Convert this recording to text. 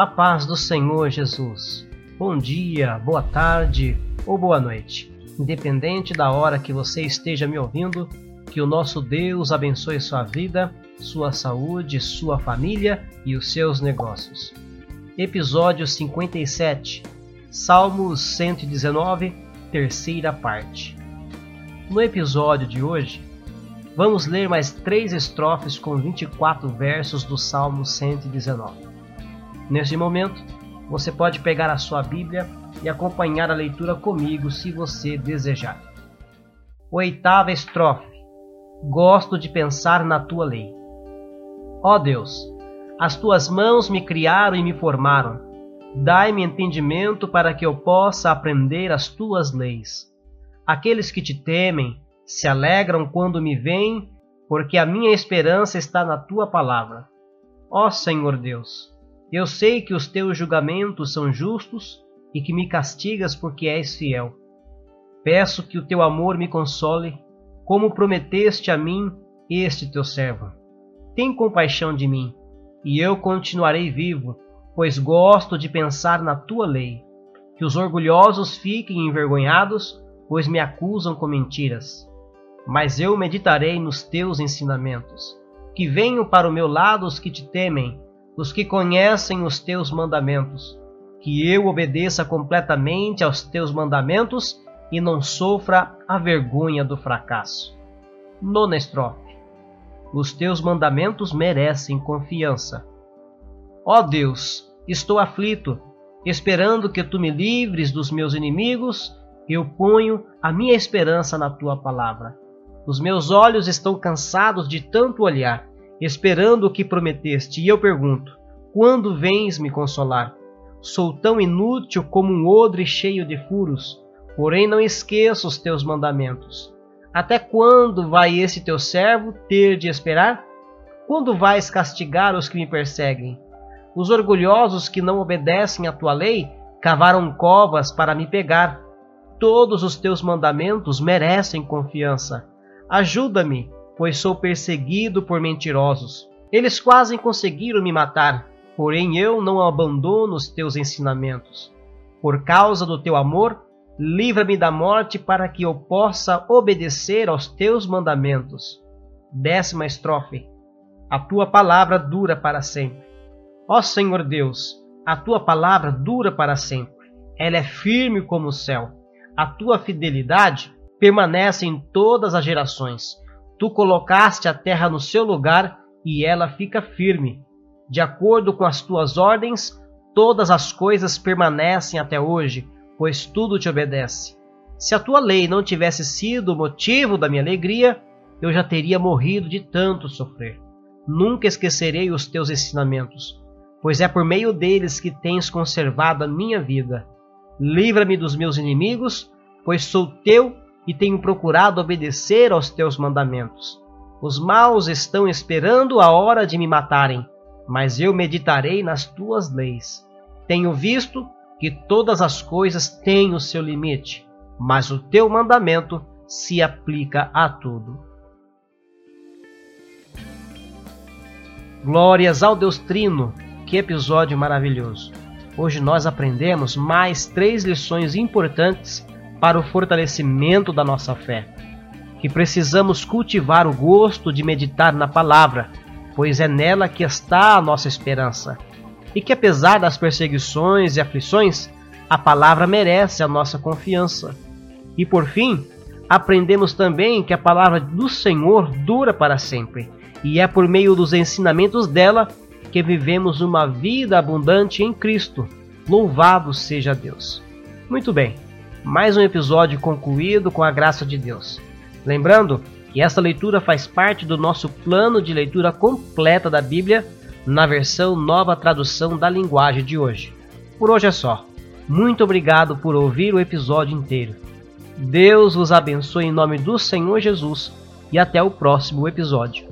A paz do Senhor Jesus. Bom dia, boa tarde ou boa noite. Independente da hora que você esteja me ouvindo, que o nosso Deus abençoe sua vida, sua saúde, sua família e os seus negócios. Episódio 57, Salmos 119, terceira parte. No episódio de hoje, vamos ler mais três estrofes com 24 versos do Salmo 119. Neste momento, você pode pegar a sua Bíblia e acompanhar a leitura comigo se você desejar. Oitava estrofe. Gosto de pensar na tua lei. Ó Deus, as tuas mãos me criaram e me formaram. Dai-me entendimento para que eu possa aprender as tuas leis. Aqueles que te temem se alegram quando me veem, porque a minha esperança está na tua palavra. Ó Senhor Deus, eu sei que os teus julgamentos são justos e que me castigas porque és fiel. Peço que o teu amor me console, como prometeste a mim, este teu servo. Tem compaixão de mim, e eu continuarei vivo, pois gosto de pensar na tua lei. Que os orgulhosos fiquem envergonhados, pois me acusam com mentiras. Mas eu meditarei nos teus ensinamentos. Que venham para o meu lado os que te temem, os que conhecem os teus mandamentos, que eu obedeça completamente aos teus mandamentos e não sofra a vergonha do fracasso. Nona estrofe. Os teus mandamentos merecem confiança. Ó Deus, estou aflito, esperando que tu me livres dos meus inimigos, eu ponho a minha esperança na tua palavra. Os meus olhos estão cansados de tanto olhar esperando o que prometeste, e eu pergunto: quando vens me consolar? Sou tão inútil como um odre cheio de furos, porém não esqueço os teus mandamentos. Até quando vai esse teu servo ter de esperar? Quando vais castigar os que me perseguem? Os orgulhosos que não obedecem à tua lei cavaram covas para me pegar. Todos os teus mandamentos merecem confiança. Ajuda-me pois sou perseguido por mentirosos. Eles quase conseguiram me matar, porém eu não abandono os teus ensinamentos. Por causa do teu amor, livra-me da morte para que eu possa obedecer aos teus mandamentos. Décima estrofe. A tua palavra dura para sempre. Ó Senhor Deus, a tua palavra dura para sempre. Ela é firme como o céu. A tua fidelidade permanece em todas as gerações. Tu colocaste a terra no seu lugar e ela fica firme. De acordo com as tuas ordens, todas as coisas permanecem até hoje, pois tudo te obedece. Se a tua lei não tivesse sido o motivo da minha alegria, eu já teria morrido de tanto sofrer. Nunca esquecerei os teus ensinamentos, pois é por meio deles que tens conservado a minha vida. Livra-me dos meus inimigos, pois sou teu e tenho procurado obedecer aos teus mandamentos. Os maus estão esperando a hora de me matarem, mas eu meditarei nas tuas leis. Tenho visto que todas as coisas têm o seu limite, mas o teu mandamento se aplica a tudo. Glórias ao Deus Trino, que episódio maravilhoso! Hoje nós aprendemos mais três lições importantes para o fortalecimento da nossa fé, que precisamos cultivar o gosto de meditar na palavra, pois é nela que está a nossa esperança, e que apesar das perseguições e aflições, a palavra merece a nossa confiança. E por fim, aprendemos também que a palavra do Senhor dura para sempre, e é por meio dos ensinamentos dela que vivemos uma vida abundante em Cristo. Louvado seja Deus. Muito bem mais um episódio concluído com a graça de Deus. Lembrando que esta leitura faz parte do nosso plano de leitura completa da Bíblia na versão nova tradução da linguagem de hoje. Por hoje é só. Muito obrigado por ouvir o episódio inteiro. Deus vos abençoe em nome do Senhor Jesus e até o próximo episódio.